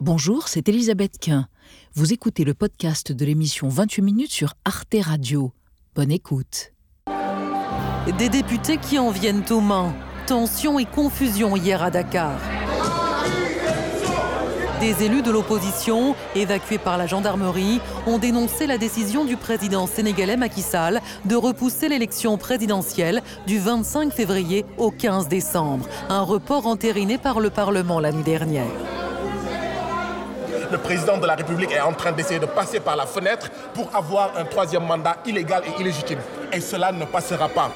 Bonjour, c'est Elisabeth Quint. Vous écoutez le podcast de l'émission 28 minutes sur Arte Radio. Bonne écoute. Des députés qui en viennent aux mains. Tension et confusion hier à Dakar. Des élus de l'opposition, évacués par la gendarmerie, ont dénoncé la décision du président sénégalais Macky Sall de repousser l'élection présidentielle du 25 février au 15 décembre, un report entériné par le Parlement la nuit dernière le président de la République est en train d'essayer de passer par la fenêtre pour avoir un troisième mandat illégal et illégitime. Et cela ne passera pas.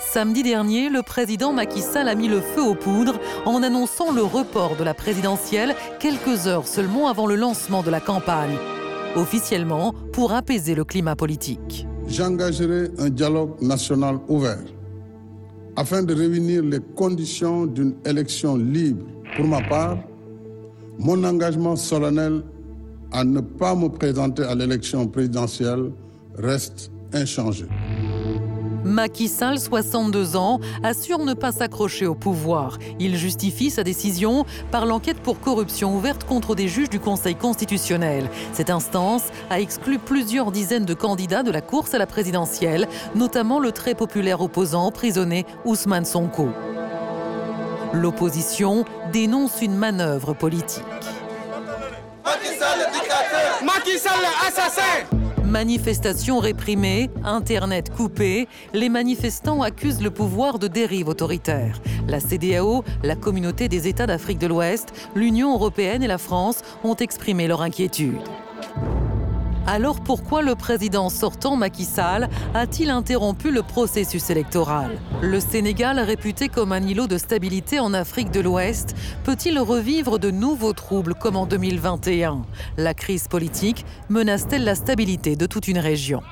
Samedi dernier, le président Macky Sall a mis le feu aux poudres en annonçant le report de la présidentielle quelques heures seulement avant le lancement de la campagne, officiellement pour apaiser le climat politique. J'engagerai un dialogue national ouvert afin de réunir les conditions d'une élection libre. Pour ma part, mon engagement solennel à ne pas me présenter à l'élection présidentielle reste inchangé. Macky Sall, 62 ans, assure ne pas s'accrocher au pouvoir. Il justifie sa décision par l'enquête pour corruption ouverte contre des juges du Conseil constitutionnel. Cette instance a exclu plusieurs dizaines de candidats de la course à la présidentielle, notamment le très populaire opposant emprisonné Ousmane Sonko. L'opposition dénonce une manœuvre politique. Macky Sall, assassin Manifestations réprimées, Internet coupé, les manifestants accusent le pouvoir de dérive autoritaire. La CDAO, la communauté des États d'Afrique de l'Ouest, l'Union européenne et la France ont exprimé leur inquiétude. Alors pourquoi le président sortant Macky Sall a-t-il interrompu le processus électoral? Le Sénégal, réputé comme un îlot de stabilité en Afrique de l'Ouest, peut-il revivre de nouveaux troubles comme en 2021 La crise politique menace-t-elle la stabilité de toute une région?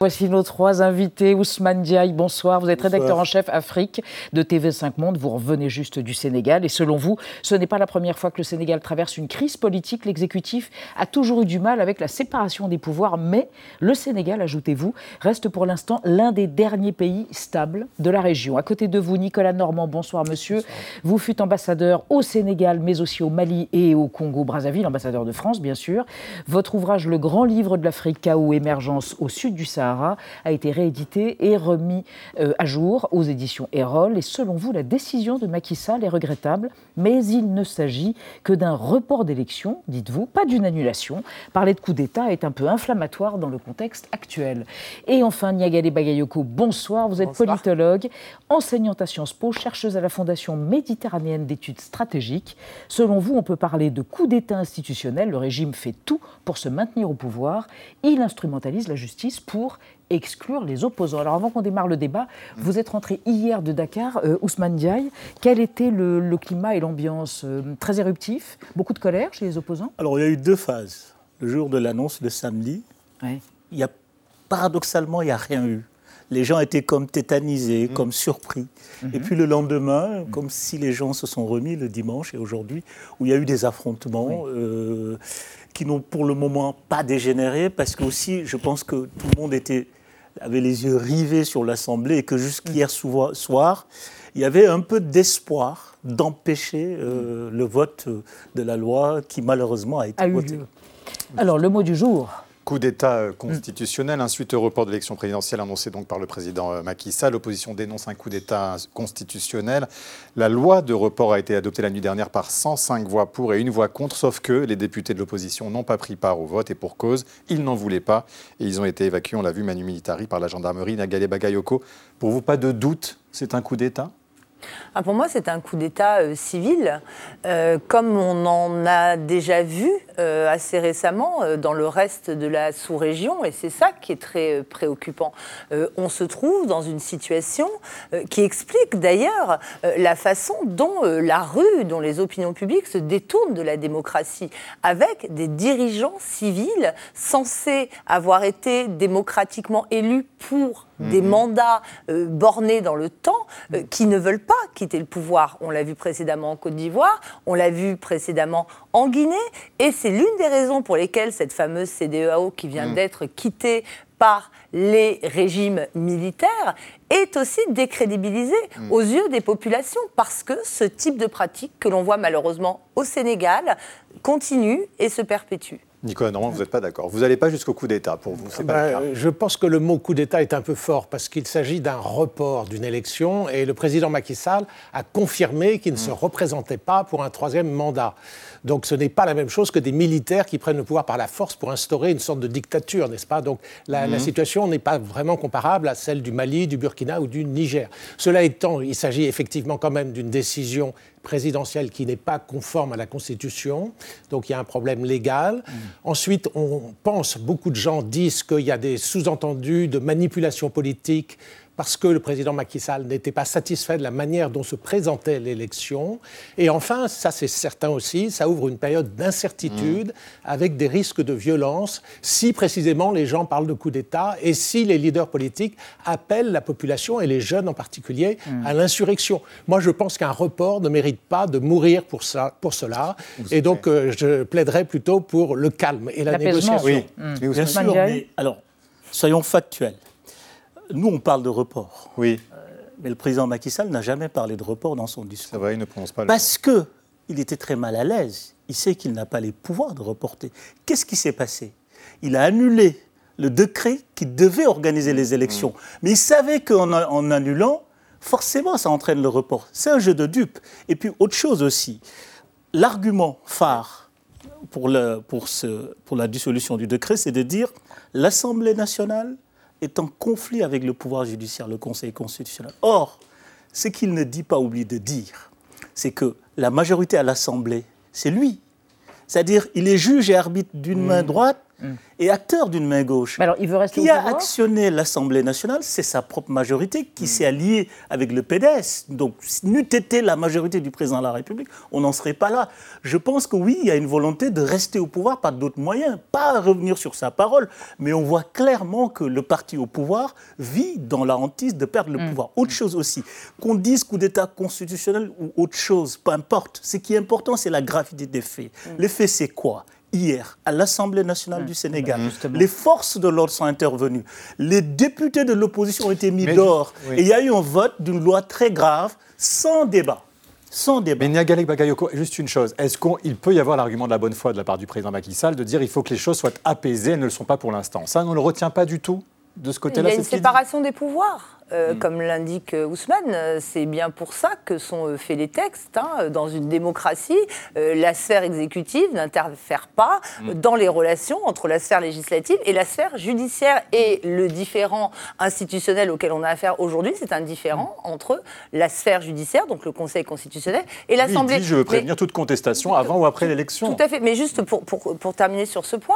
Voici nos trois invités. Ousmane Diaye, bonsoir. Vous êtes rédacteur en chef Afrique de TV5 Monde. Vous revenez juste du Sénégal. Et selon vous, ce n'est pas la première fois que le Sénégal traverse une crise politique. L'exécutif a toujours eu du mal avec la séparation des pouvoirs. Mais le Sénégal, ajoutez-vous, reste pour l'instant l'un des derniers pays stables de la région. À côté de vous, Nicolas Normand, bonsoir monsieur. Vous fûtes ambassadeur au Sénégal, mais aussi au Mali et au Congo-Brazzaville, ambassadeur de France, bien sûr. Votre ouvrage, Le Grand Livre de l'Afrique, chaos, émergence au sud du Sahara, a été réédité et remis euh, à jour aux éditions Erol. Et selon vous, la décision de Macky Sall est regrettable, mais il ne s'agit que d'un report d'élection, dites-vous, pas d'une annulation. Parler de coup d'État est un peu inflammatoire dans le contexte actuel. Et enfin, Niagale Bagayoko, bonsoir. Vous êtes politologue, enseignante à Sciences Po, chercheuse à la Fondation méditerranéenne d'études stratégiques. Selon vous, on peut parler de coup d'État institutionnel. Le régime fait tout pour se maintenir au pouvoir. Il instrumentalise la justice pour exclure les opposants. Alors avant qu'on démarre le débat, vous êtes rentré hier de Dakar, euh, Ousmane Diaye. Quel était le, climat et l'ambiance euh, Très éruptif Beaucoup de colère chez les opposants? Alors il y a eu deux phases. Le jour de l'annonce, le samedi, il y a, paradoxalement, il n'y a rien eu. Les gens étaient comme tétanisés, mmh. comme surpris. Et mmh. puis le lendemain, mmh. comme si les gens se sont remis le dimanche et aujourd'hui, où il y a eu des affrontements. Euh, qui n'ont pour le moment pas dégénéré, parce que aussi, je pense que tout le monde était, avait les yeux rivés sur l'Assemblée et que jusqu'hier soir, il y avait un peu d'espoir d'empêcher euh, le vote de la loi qui malheureusement a été votée. Alors, le mot du jour Coup d'État euh, constitutionnel, un suite au report de l'élection présidentielle annoncé donc par le président euh, Macky Sall. L'opposition dénonce un coup d'État constitutionnel. La loi de report a été adoptée la nuit dernière par 105 voix pour et une voix contre, sauf que les députés de l'opposition n'ont pas pris part au vote et pour cause, ils n'en voulaient pas et ils ont été évacués, on l'a vu, Manu Militari par la gendarmerie Nagale Bagayoko. Pour vous, pas de doute, c'est un coup d'État? Ah, pour moi, c'est un coup d'État euh, civil, euh, comme on en a déjà vu euh, assez récemment dans le reste de la sous-région, et c'est ça qui est très préoccupant. on se trouve dans une situation qui explique d'ailleurs la façon dont la rue, dont les opinions publiques se détournent de la démocratie, avec des dirigeants civils censés avoir été démocratiquement élus pour des mhm. mandats euh, bornés dans le temps euh, qui ne veulent pas quitter le pouvoir. On l'a vu précédemment en Côte d'Ivoire, on l'a vu précédemment en Guinée, et c'est l'une des raisons pour lesquelles cette fameuse CDEAO qui vient mm. d'être quittée par les régimes militaires est aussi décrédibilisée aux yeux des populations parce que ce type de pratique que l'on voit malheureusement au Sénégal continue et se perpétue. Nicolas Normand, vous n'êtes pas d'accord. Vous n'allez pas jusqu'au coup d'État pour vous. Bah, je pense que le mot coup d'État est un peu fort parce qu'il s'agit d'un report d'une élection et le président Macky Sall a confirmé qu'il ne se représentait pas pour un troisième mandat. Donc ce n'est pas la même chose que des militaires qui prennent le pouvoir par la force pour instaurer une sorte de dictature, n'est-ce pas? Donc la, la, mhm. situation n'est pas vraiment comparable à celle du Mali, du Burkina ou du Niger. Cela étant, il s'agit effectivement quand même d'une décision présidentielle qui n'est pas conforme à la Constitution, donc il y a un problème légal. Mhm. Ensuite, on pense, beaucoup de gens disent qu'il y a des sous-entendus de manipulation politique parce que le président Macky Sall n'était pas satisfait de la manière dont se présentait l'élection. Et enfin, ça c'est certain aussi, ça ouvre une période d'incertitude mmh. avec des risques de violence si précisément les gens parlent de coup d'État et si les leaders politiques appellent la population et les jeunes en particulier mmh. à l'insurrection. Moi, je pense qu'un report ne mérite pas de mourir pour, ça, pour cela. et donc, euh, je plaiderais plutôt pour le calme et la négociation. Oui. Mmh. Bien sûr, mais alors, soyons factuels nous, on parle de report. Oui. Euh, mais le président Macky Sall n'a jamais parlé de report dans son discours. C'est vrai, il ne prononce pas. Parce que il était très mal à l'aise. Il sait qu'il n'a pas les pouvoirs de reporter. Qu'est-ce qui s'est passé? Il a annulé le décret qui devait organiser les élections. Mmh. Mais il savait qu'en en annulant, forcément, ça entraîne le report. C'est un jeu de dupes. Et puis, autre chose aussi, l'argument phare pour, le, pour, ce, pour la dissolution du décret, c'est de dire l'Assemblée nationale est en conflit avec le pouvoir judiciaire, le Conseil constitutionnel. Or, ce qu'il ne dit pas, oublie de dire, c'est que la majorité à l'Assemblée, c'est lui. C'est-à-dire, il est juge et arbitre d'une main mmh. droite Mm. et acteur d'une main gauche. alors, il veut rester qui a actionné l'Assemblée nationale, c'est sa propre majorité qui mm. s'est alliée avec le PDS. Donc, n'eût été la majorité du président de la République, on n'en serait pas là. Je pense que oui, il y a une volonté de rester au pouvoir par d'autres moyens, pas revenir sur sa parole, mais on voit clairement que le parti au pouvoir vit dans la hantise de perdre le mm. pouvoir. Autre chose aussi, qu'on dise coup d'État constitutionnel ou autre chose, peu importe. Ce qui est important, c'est la gravité des faits. Les faits, c'est quoi? Hier à l'Assemblée nationale du Sénégal. Les forces de l'ordre sont intervenues. Les députés de l'opposition ont été mis dehors. Et il y a eu un vote d'une loi très grave, sans débat. Sans débat. Mais Niagalek Bagayoko, juste une chose. Est-ce qu'il peut y avoir l'argument de la bonne foi de la part du président Macky Sall de dire il faut que les choses soient apaisées, elles ne le sont pas pour l'instant? Ça, on ne le retient pas du tout de ce côté-là Il y a une séparation des pouvoirs. Euh, mm. comme l'indique euh, Ousmane, euh, c'est bien pour ça que sont faits les textes. Hein. Dans une démocratie, la sphère exécutive n'interfère pas mm. dans les relations entre la sphère législative et la sphère judiciaire. Et le différent institutionnel auquel on a affaire aujourd'hui, c'est un différent mm. entre la sphère judiciaire, donc le Conseil constitutionnel, et l'Assemblée. je veux prévenir toute contestation avant ou après l'élection. Tout à fait. Mais juste pour, pour, pour terminer sur ce point,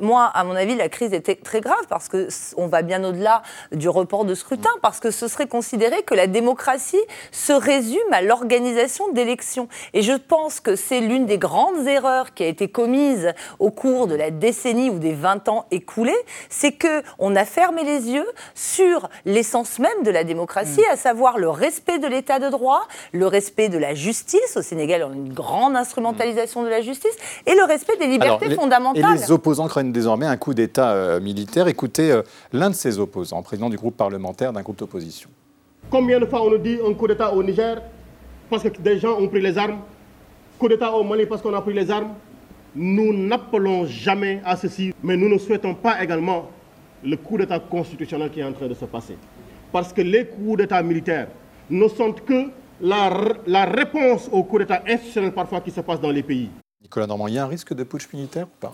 moi, à mon avis, la crise était très grave parce qu'on va bien au-delà du report de scrutin parce que ce serait considéré que la démocratie se résume à l'organisation d'élections. Et je pense que c'est l'une des grandes erreurs qui a été commise au cours de la décennie ou des 20 ans écoulés, c'est que on a fermé les yeux sur l'essence même de la démocratie, mm. à savoir le respect de l'état de droit, le respect de la justice. Au Sénégal, on a une grande instrumentalisation de la justice et le respect des libertés fondamentales. Et les opposants craignent désormais un coup d'État euh, militaire. Écoutez euh, l'un de ces opposants, président du groupe parlementaire d'un groupe d'opposition. Combien de fois on nous dit un coup d'État au Niger parce que des gens ont pris les armes, coup d'État au Mali parce qu'on a pris les armes? Nous n'appelons jamais à ceci, mais nous ne souhaitons pas également le coup d'État constitutionnel qui est en train de se passer. Parce que les coups d'État militaires ne sont que la, la réponse aux coups d'État institutionnels parfois qui se passent dans les pays. Nicolas Normand, il y a un risque de putsch militaire ou pas?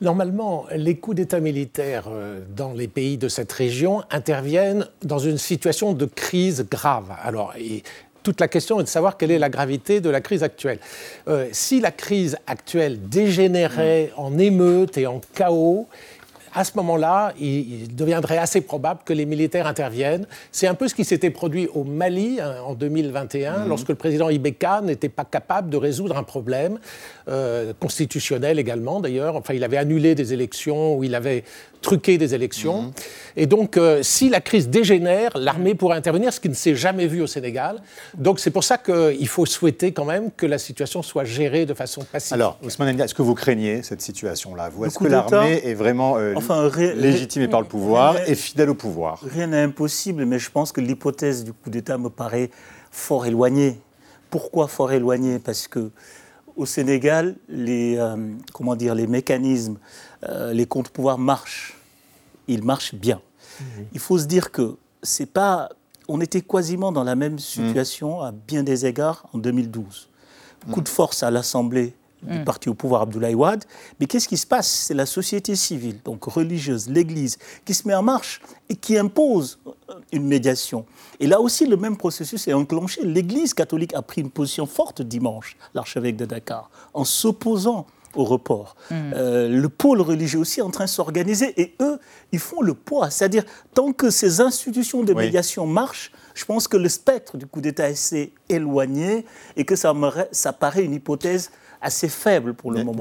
Normalement, les coups d'État militaires euh, dans les pays de cette région interviennent dans une situation de crise grave. Alors, toute la question est de savoir quelle est la gravité de la crise actuelle. Euh, si la crise actuelle dégénérait en émeute et en chaos, à ce moment-là, il, deviendrait assez probable que les militaires interviennent. C'est un peu ce qui s'était produit au Mali hein, en 2021, mhm. lorsque le président Ibeka n'était pas capable de résoudre un problème euh, constitutionnel également, d'ailleurs. Enfin, il avait annulé des élections ou il avait truqué des élections. Mhm. Et donc, euh, si la crise dégénère, l'armée pourrait intervenir, ce qui ne s'est jamais vu au Sénégal. Donc, c'est pour ça qu'il faut souhaiter quand même que la situation soit gérée de façon pacifique. Alors, Ousmane est-ce que vous craignez cette situation-là Est-ce que l'armée est vraiment euh, enfin, légitimée par le pouvoir et fidèle au pouvoir? Rien n'est impossible, mais je pense que l'hypothèse du coup d'État me paraît fort éloignée. Pourquoi fort éloignée? Parce que au Sénégal, les, euh, comment dire, les mécanismes, euh, les contre-pouvoirs marchent. Ils marchent bien. Il faut se dire que c'est pas. On était quasiment dans la même situation à bien des égards en 2012. Coup de force à l'Assemblée du mm. parti au pouvoir Abdoulaye Wade. Mais qu'est-ce qui se passe? C'est la société civile, donc religieuse, l'Église, qui se met en marche et qui impose euh, une médiation. Et là aussi, le même processus est enclenché. L'Église catholique a pris une position forte dimanche, l'archevêque de Dakar, en s'opposant au report. Mm. Euh, le pôle religieux aussi est en train de s'organiser et eux, ils font le poids. C'est-à-dire, tant que ces institutions de médiation marchent, je pense que le spectre du coup d'État est éloigné et que ça, me, ça paraît une hypothèse assez faible pour le moment.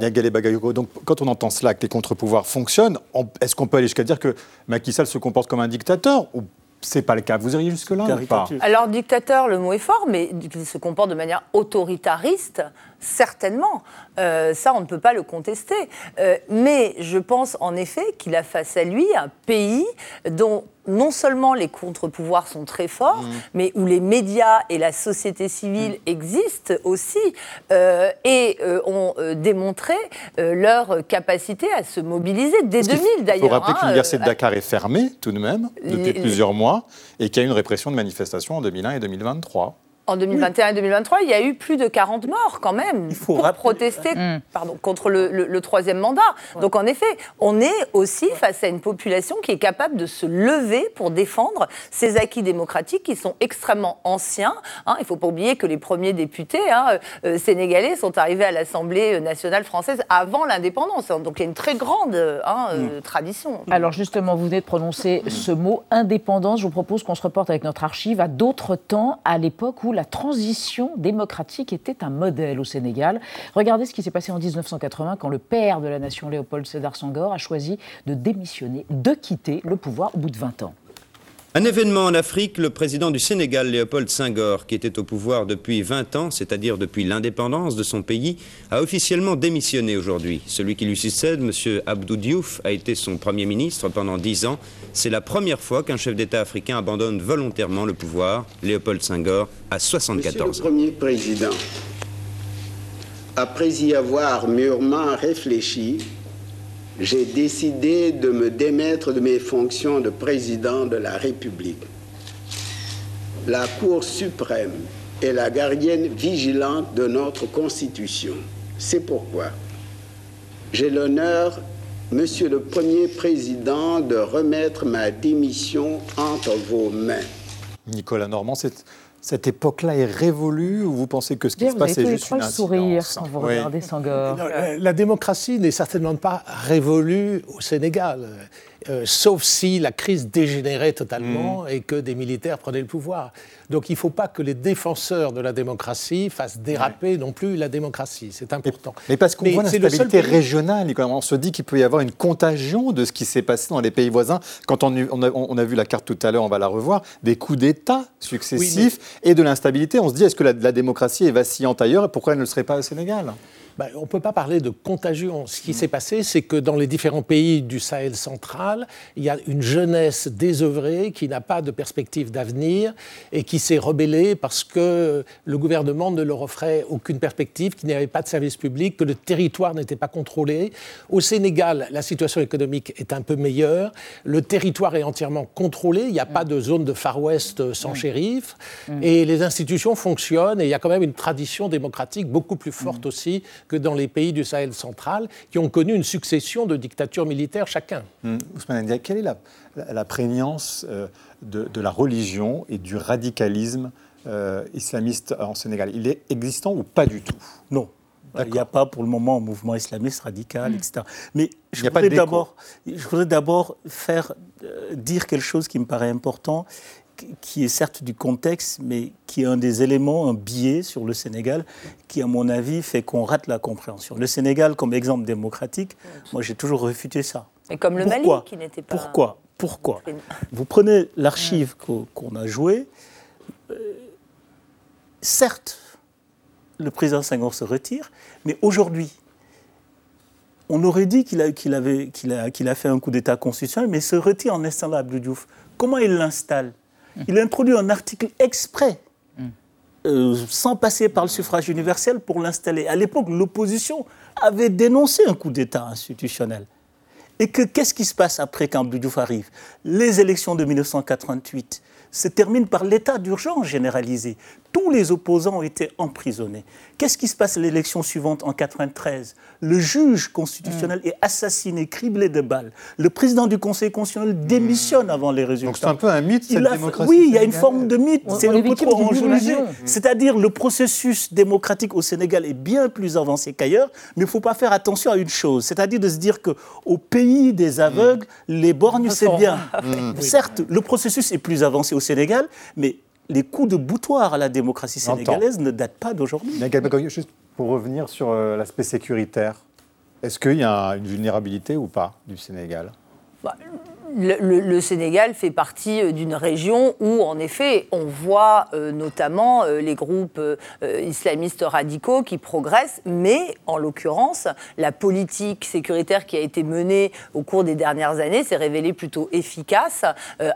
Donc, quand on entend cela, que les contre-pouvoirs fonctionnent, est-ce qu'on peut aller jusqu'à dire que Macky Sall se comporte comme un dictateur ou c'est pas le cas? Vous iriez jusque-là ou pas? Alors, dictateur, le mot est fort, mais il se comporte de manière autoritariste, certainement. Euh, ça, on ne peut pas le contester. Euh, mais je pense en effet qu'il a face à lui un pays dont non seulement les contre-pouvoirs sont très forts, mmh. mais où les médias et la société civile mmh. existent aussi euh, et ont démontré leur capacité à se mobiliser dès 2000 d'ailleurs. Il faut rappeler que l'université de Dakar est fermée tout de même depuis plusieurs mois et qu'il y a eu une répression de manifestations en 2001 et 2023 en 2021 et 2023, il y a eu plus de 40 morts quand même pour protester mm. pardon, contre le, troisième mandat. Donc en effet, on est aussi face à une population qui est capable de se lever pour défendre ces acquis démocratiques qui sont extrêmement anciens. Hein. il ne faut pas oublier que les premiers députés hein, euh, sénégalais sont arrivés à l'Assemblée nationale française avant l'indépendance. Donc il y a une très grande hein, euh, mm. tradition. Alors justement, vous venez de prononcer ce mot indépendance. Je vous propose qu'on se reporte avec notre archive à d'autres temps, à l'époque où la transition démocratique était un modèle au Sénégal. Regardez ce qui s'est passé en 1980 quand le père de la nation, Léopold Sédar Senghor, a choisi de démissionner, de quitter le pouvoir au bout de 20 ans. Un événement en Afrique, le président du Sénégal, Léopold Senghor, qui était au pouvoir depuis 20 ans, c'est-à-dire depuis l'indépendance de son pays, a officiellement démissionné aujourd'hui. Celui qui lui succède, M. Abdou Diouf, a été son Premier ministre pendant 10 ans. C'est la première fois qu'un chef d'État africain abandonne volontairement le pouvoir. Léopold Senghor a 74 ans. Premier président, après y avoir mûrement réfléchi, j'ai décidé de me démettre de mes fonctions de président de la République. La Cour suprême est la gardienne vigilante de notre Constitution. C'est pourquoi j'ai l'honneur, Monsieur le Premier Président, de remettre ma démission entre vos mains. Nicolas Normand, c'est cette époque-là est révolue ou vous pensez que ce qui se passe est juste une sourire quand vous regardez Senghor la, démocratie n'est certainement pas révolue au Sénégal. Euh, sauf si la crise dégénérait totalement mm. et que des militaires prenaient le pouvoir. Donc il ne faut pas que les défenseurs de la démocratie fassent déraper non plus la démocratie. C'est important. Mais, parce qu'on voit l'instabilité régionale, on se dit qu'il peut y avoir une contagion de ce qui s'est passé dans les pays voisins. Quand on, a, vu la carte tout à l'heure, on va la revoir, des coups d'État successifs et de l'instabilité. On se dit, est-ce que la, la démocratie est vacillante ailleurs et pourquoi elle ne le serait pas au Sénégal? Bah, on ne peut pas parler de contagion. Ce qui s'est passé, c'est que dans les différents pays du Sahel central, il y a une jeunesse désœuvrée qui n'a pas de perspective d'avenir et qui s'est rebellée parce que le gouvernement ne leur offrait aucune perspective, qu'il n'y avait pas de service public, que le territoire n'était pas contrôlé. Au Sénégal, la situation économique est un peu meilleure. Le territoire est entièrement contrôlé. Il n'y a pas de zone de Far West sans shérif. Et les institutions fonctionnent. Et il y a quand même une tradition démocratique beaucoup plus forte aussi que dans les pays du Sahel central, qui ont connu une succession de dictatures militaires chacun. Mmh. Ousmane Ndiaye, quelle est la, la, prégnance euh, de, la religion et du radicalisme euh, islamiste en Sénégal? Il est existant ou pas du tout? Non. Il n'y a pas pour le moment un mouvement islamiste radical, etc. Mais je voudrais, d'abord, je voudrais d'abord faire euh, dire quelque chose qui me paraît important, qui est certes du contexte, mais qui est un des éléments, un biais sur le Sénégal, qui, à mon avis, fait qu'on rate la compréhension. Le Sénégal, comme exemple démocratique, moi j'ai toujours refuté ça. Et comme le Pourquoi Mali, qui n'était pas. Pourquoi Pourquoi Vous prenez l'archive qu'on a jouée. Euh, certes, le président Senghor se retire, mais aujourd'hui, on aurait dit qu'il a, a, a, fait un coup d'État constitutionnel, mais se retire en installant Abdou Diouf. Comment il l'installe? Il introduit un article exprès, euh, sans passer par le suffrage universel, pour l'installer. À l'époque, l'opposition avait dénoncé un coup d'État institutionnel. Et que qu'est-ce qui se passe après quand Diouf arrive? Les élections de 1988 se terminent par l'état d'urgence généralisé. Tous les opposants ont été emprisonnés. Qu'est-ce qui se passe à l'élection suivante en 93 Le juge constitutionnel est assassiné, criblé de balles. Le président du Conseil constitutionnel démissionne avant les résultats. Donc c'est un peu un mythe, cette démocratie Oui, il y a une forme de mythe. C'est un peu trop enjolivé. C'est-à-dire le processus démocratique au Sénégal est bien plus avancé qu'ailleurs, mais il ne faut pas faire attention à une chose, c'est-à-dire de se dire qu'au pays des aveugles, les borgnes, c'est bien. Certes, le processus est plus avancé au Sénégal, mais les coups de boutoir à la démocratie sénégalaise ne datent pas d'aujourd'hui. Juste pour revenir sur euh, l'aspect sécuritaire, est-ce qu'il y a une vulnérabilité ou pas du Sénégal? Bah, le, Sénégal fait partie euh, d'une région où, en effet, on voit euh, notamment euh, les groupes islamistes radicaux qui progressent, mais en l'occurrence, la politique sécuritaire qui a été menée au cours des dernières années s'est révélée plutôt efficace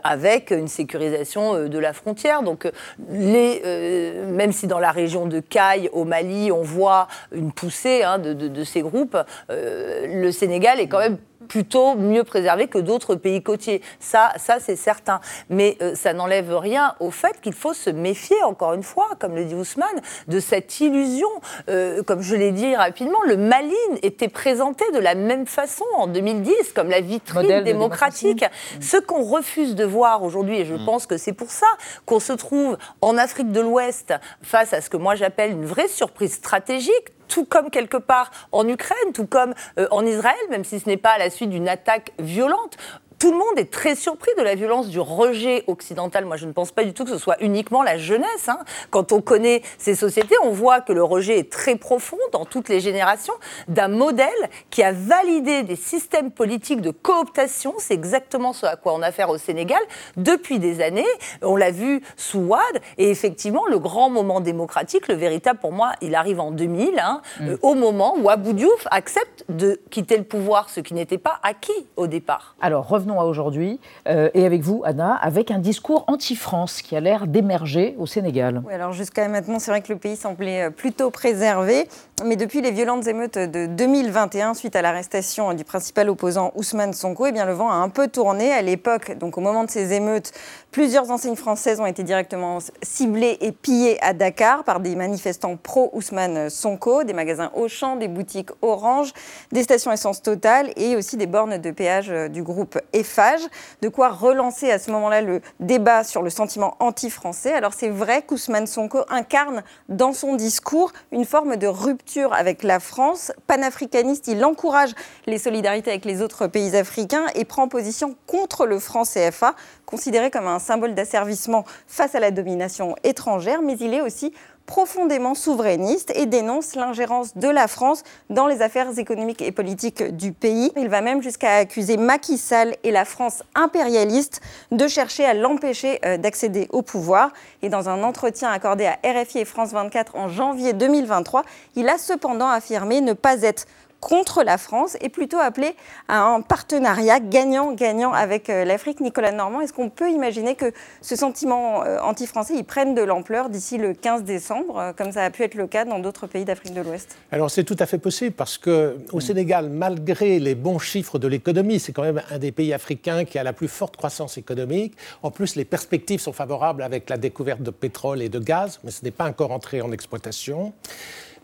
avec une sécurisation de la frontière. Donc, même si dans la région de Caille, au Mali, on voit une poussée hein, de, ces groupes, le Sénégal est quand même plutôt mieux préservé que d'autres pays côtiers. Ça, ça c'est certain. Mais euh, ça n'enlève rien au fait qu'il faut se méfier, encore une fois, comme le dit Ousmane, de cette illusion. Euh, comme je l'ai dit rapidement, le Maline était présenté de la même façon en 2010, comme la vitrine démocratique. Ce qu'on refuse de voir aujourd'hui, et je mm. pense que c'est pour ça qu'on se trouve en Afrique de l'Ouest face à ce que moi j'appelle une vraie surprise stratégique, tout comme quelque part en Ukraine, tout comme euh, en Israël, même si ce n'est pas à la suite d'une attaque violente tout le monde est très surpris de la violence du rejet occidental. Moi, je ne pense pas du tout que ce soit uniquement la jeunesse. Hein. Quand on connaît ces sociétés, on voit que le rejet est très profond dans toutes les générations d'un modèle qui a validé des systèmes politiques de cooptation. C'est exactement ce à quoi on a affaire au Sénégal depuis des années. On l'a vu sous Ouad. Et effectivement, le grand moment démocratique, le véritable pour moi, il arrive en 2000, hein, mm. euh, au moment où Abou Diouf accepte de quitter le pouvoir, ce qui n'était pas acquis au départ. Alors, revenons à aujourd'hui, euh, et avec vous, Anna, avec un discours anti-France qui a l'air d'émerger au Sénégal. Oui, alors jusqu'à maintenant, c'est vrai que le pays semblait euh, plutôt préservé, mais depuis les violentes émeutes de 2021, suite à l'arrestation du principal opposant Ousmane Sonko, eh bien, le vent a un peu tourné. À l'époque, donc au moment de ces émeutes, plusieurs enseignes françaises ont été directement ciblées et pillées à Dakar par des manifestants pro-Ousmane Sonko, des magasins Auchan, des boutiques Orange, des stations essence Total et aussi des bornes de péage du groupe Eiffage, de quoi relancer à ce moment-là le débat sur le sentiment anti-français. Alors c'est vrai qu'Ousmane Sonko incarne dans son discours une forme de rupture avec la France. Panafricaniste, il encourage les solidarités avec les autres pays africains et prend position contre le franc CFA, considéré comme un symbole d'asservissement face à la domination étrangère, mais il est aussi profondément souverainiste et dénonce l'ingérence de la France dans les affaires économiques et politiques du pays. Il va même jusqu'à accuser Macky Sall et la France impérialiste de chercher à l'empêcher euh, d'accéder au pouvoir. Et dans un entretien accordé à RFI et France 24 en janvier 2023, il a cependant affirmé ne pas être contre la France et plutôt appelé à un partenariat gagnant-gagnant avec euh, l'Afrique. Nicolas Normand, est-ce qu'on peut imaginer que ce sentiment euh, anti-français il prenne de l'ampleur d'ici le 15 décembre, euh, comme ça a pu être le cas dans d'autres pays d'Afrique de l'Ouest? Alors c'est tout à fait possible parce que au Sénégal, malgré les bons chiffres de l'économie, c'est quand même un des pays africains qui a la plus forte croissance économique. En plus, les perspectives sont favorables avec la découverte de pétrole et de gaz, mais ce n'est pas encore entré en exploitation.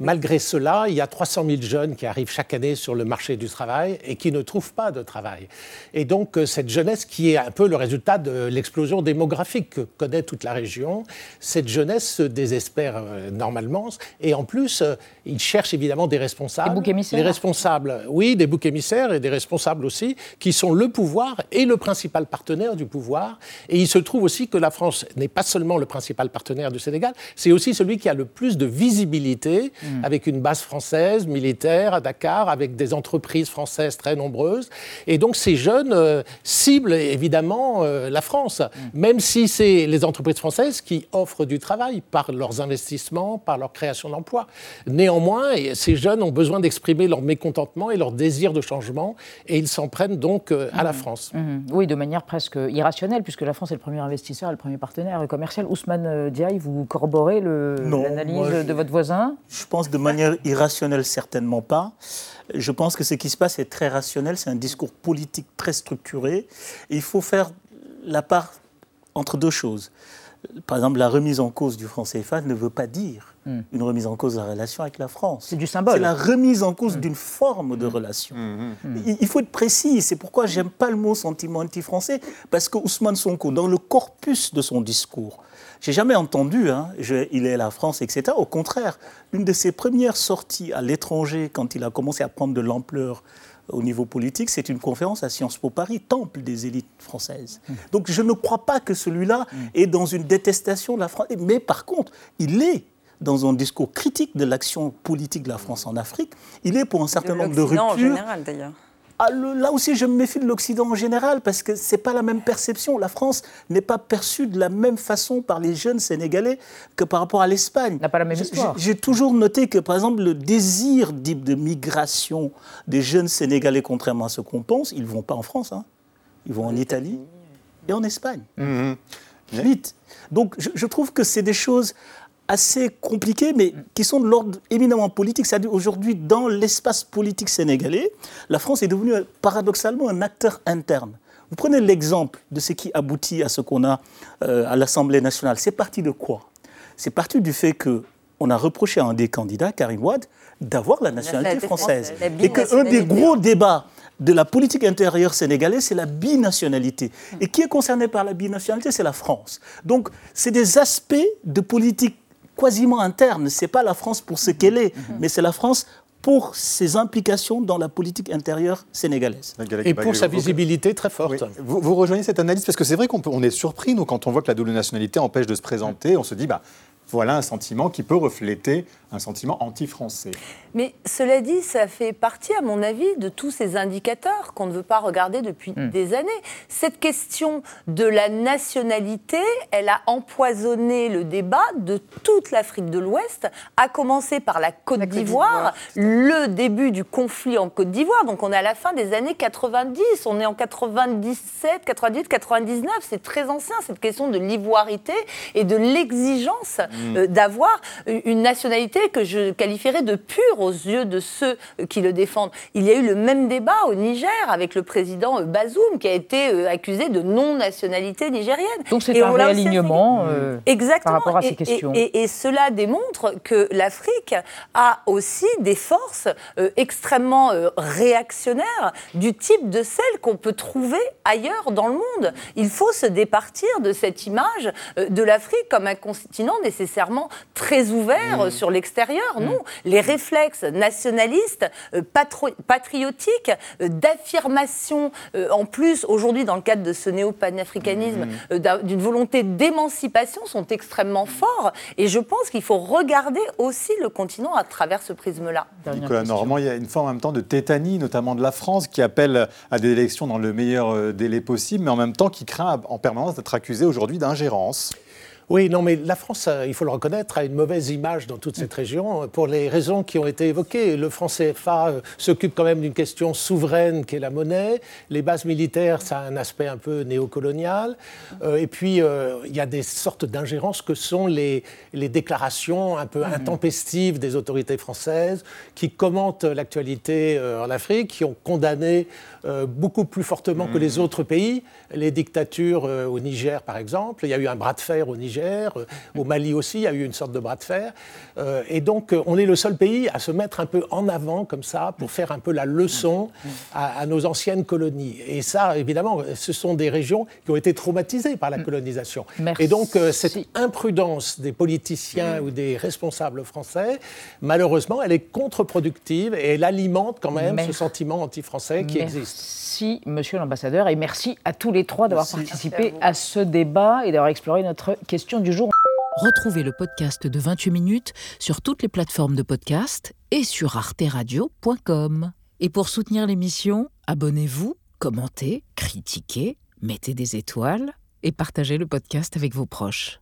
Malgré cela, il y a 300 000 jeunes qui arrivent chaque année sur le marché du travail et qui ne trouvent pas de travail. Et donc euh, cette jeunesse qui est un peu le résultat de l'explosion démographique que connaît toute la région, cette jeunesse se désespère euh, normalement et en plus, euh, ils cherchent évidemment des responsables. Des boucs émissaires Les responsables, oui, des boucs émissaires et des responsables aussi, qui sont le pouvoir et le principal partenaire du pouvoir. Et il se trouve aussi que la France n'est pas seulement le principal partenaire du Sénégal, c'est aussi celui qui a le plus de visibilité, mm. avec une base française militaire à Dakar, avec des entreprises françaises très nombreuses. Et donc ces jeunes euh, ciblent évidemment euh, la France, mm. même si c'est les entreprises françaises qui offrent du travail par leurs investissements, par leur création d'emplois. Néanmoins, ces jeunes ont besoin d'exprimer leur mécontentement et leur désir de changement, et ils s'en prennent donc euh, à la mm. France. Oui, de manière presque irrationnelle, puisque la France est le premier investisseur et le premier partenaire commercial. Ousmane Diaye, vous corroborez l'analyse de votre voisin? Je pense de manière irrationnelle, certainement pas. Je pense que ce qui se passe est très rationnel, c'est un discours politique très structuré. il faut faire la part entre deux choses. Par exemple, la remise en cause du franc CFA ne veut pas dire hmm. une remise en cause de la relation avec la France. C'est du symbole. C'est la remise en cause hmm. d'une forme de hmm. relation. Il faut être précis. C'est pourquoi j'aime pas le mot sentiment anti-français, parce que Ousmane Sonko, dans le corpus de son discours, j'ai jamais entendu, hein, il est la France, etc. Au contraire, une de ses premières sorties à l'étranger, quand il a commencé à prendre de l'ampleur au niveau politique, c'est une conférence à Sciences Po Paris, temple des élites françaises. Mmh. Donc je ne crois pas que celui-là mmh. est dans une détestation de la France. Mais par contre, il est dans un discours critique de l'action politique de la France en Afrique. Il est pour un certain nombre de ruptures. en général, d'ailleurs. Ah, là aussi, je me méfie de l'Occident en général parce que ce n'est pas la même perception. La France n'est pas perçue de la même façon par les jeunes Sénégalais que par rapport à l'Espagne. N'a pas la même histoire. J'ai toujours noté que, par exemple, le désir de migration des jeunes Sénégalais, contrairement à ce qu'on pense, ils ne vont pas en France. Hein. Ils vont en Italie et en Espagne. Mmh. Vite. Donc, je, je trouve que c'est des choses assez compliqués, mais qui sont de l'ordre éminemment politique. C'est-à-dire aujourd'hui, dans l'espace politique sénégalais, la France est devenue paradoxalement un acteur interne. Vous prenez l'exemple de ce qui aboutit à ce qu'on a euh, à l'Assemblée nationale. C'est parti de quoi? C'est parti du fait que on a reproché à un des candidats, Karim Wade, d'avoir la nationalité française. Et qu'un des gros débats de la politique intérieure sénégalaise, c'est la binationalité. Et qui est concerné par la binationalité, c'est la France. Donc, c'est des aspects de politique quasiment interne. Ce n'est pas la France pour ce qu'elle est, mais c'est la France pour ses implications dans la politique intérieure sénégalaise. Et pour sa visibilité très forte. Vous, vous, rejoignez cette analyse Parce que c'est vrai qu'on est surpris, nous, quand on voit que la double nationalité empêche de se présenter, on se dit, bah, voilà un sentiment qui peut refléter un sentiment anti-français. Mais cela dit, ça fait partie, à mon avis, de tous ces indicateurs qu'on ne veut pas regarder depuis hmm. des années. Cette question de la nationalité, elle a empoisonné le débat de toute l'Afrique de l'Ouest, à commencer par la Côte d'Ivoire, le début du conflit en Côte d'Ivoire. Donc on est à la fin des années 90, on est en 97, 98, 99. C'est très ancien, cette question de l'ivoirité et de l'exigence hmm. Euh, d'avoir une nationalité que je qualifierais de pure aux yeux de ceux qui le défendent. Il y a eu le même débat au Niger avec le président Bazoum qui a été euh, accusé de non-nationalité nigérienne. Donc c'est un réalignement euh, par rapport à ces questions. Et, cela démontre que l'Afrique a aussi des forces euh, extrêmement réactionnaires du type de celles qu'on peut trouver ailleurs dans le monde. Il faut se départir de cette image de l'Afrique comme un continent nécessairement très ouvert mmh. sur l'extérieur extérieur, non. Mm. Les réflexes nationalistes, euh, patriotiques, euh, d'affirmation, euh, en plus, aujourd'hui, dans le cadre de ce néo-panafricanisme, mm. d'une volonté d'émancipation, sont extrêmement forts. Et je pense qu'il faut regarder aussi le continent à travers ce prisme-là. Nicolas Normand, il y a une forme en même temps de tétanie, notamment de la France, qui appelle à des élections dans le meilleur délai possible, mais en même temps qui craint en permanence d'être accusé aujourd'hui d'ingérence. Oui, non, mais la France, euh, il faut le reconnaître, a une mauvaise image dans toute cette région euh, pour les raisons qui ont été évoquées. Le franc CFA euh, s'occupe quand même d'une question souveraine qui est la monnaie. Les bases militaires, ça a un aspect un peu néocolonial. et puis, il y a des sortes d'ingérences que sont les, les déclarations un peu mmh. intempestives des autorités françaises qui commentent l'actualité en Afrique, qui ont condamné beaucoup plus fortement que les mmh. autres pays les dictatures au Niger, par exemple. Il y a eu un bras de fer au Niger Niger, au Mali aussi, il y a eu une sorte de bras de fer. et donc, on est le seul pays à se mettre un peu en avant comme ça pour faire un peu la leçon à, nos anciennes colonies. Et ça, évidemment, ce sont des régions qui ont été traumatisées par la mm. colonisation. Et donc, cette imprudence des politiciens ou des responsables français, malheureusement, elle est contre-productive et elle alimente quand même ce sentiment anti-français qui existe. Merci, monsieur l'ambassadeur, et merci à tous les trois d'avoir participé à, à ce débat et d'avoir exploré notre question du jour. Retrouvez le podcast de 28 minutes sur toutes les plateformes de podcast et sur arteradio.com. Et pour soutenir l'émission, abonnez-vous, commentez, critiquez, mettez des étoiles et partagez le podcast avec vos proches.